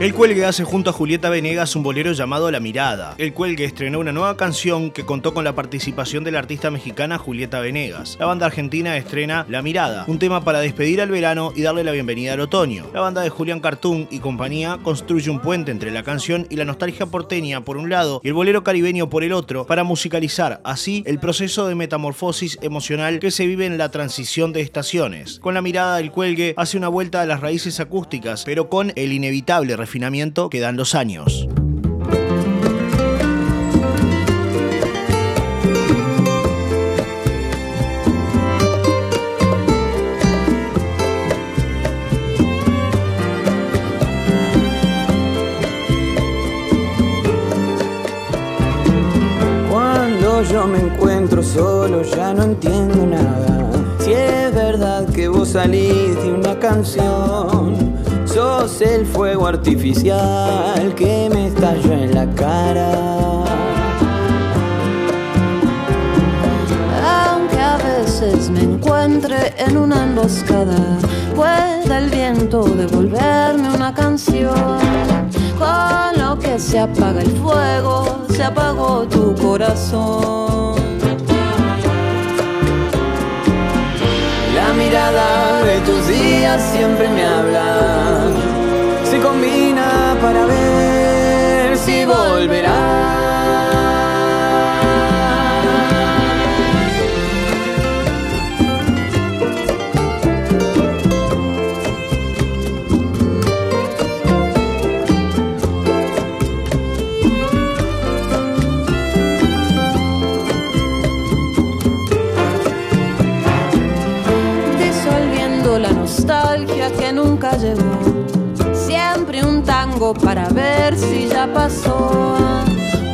El Cuelgue hace junto a Julieta Venegas un bolero llamado La Mirada. El Cuelgue estrenó una nueva canción que contó con la participación de la artista mexicana Julieta Venegas. La banda argentina estrena La Mirada, un tema para despedir al verano y darle la bienvenida al otoño. La banda de Julián Cartoon y compañía construye un puente entre la canción y la nostalgia porteña por un lado y el bolero caribeño por el otro para musicalizar así el proceso de metamorfosis emocional que se vive en la transición de estaciones. Con La Mirada, el Cuelgue hace una vuelta a las raíces acústicas, pero con el inevitable refinamiento que dan los años. Yo me encuentro solo ya no entiendo nada. Si es verdad que vos salís de una canción El fuego artificial que me estalla en la cara. Aunque a veces me encuentre en una emboscada, puede el viento devolverme una canción. Con lo que se apaga el fuego, se apagó tu corazón. La mirada de tus días siempre me habla. Combina para ver si volverá. que nunca llegó. Un tango para ver si ya pasó.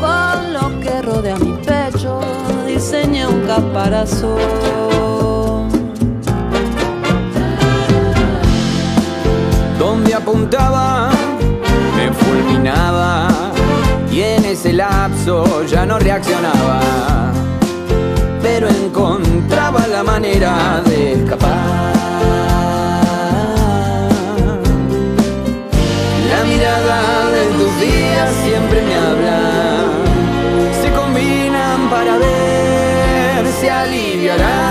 Con lo que rodea mi pecho, diseñé un caparazón. Donde apuntaba, me fulminaba. Y en ese lapso ya no reaccionaba. Pero encontraba la manera Yeah.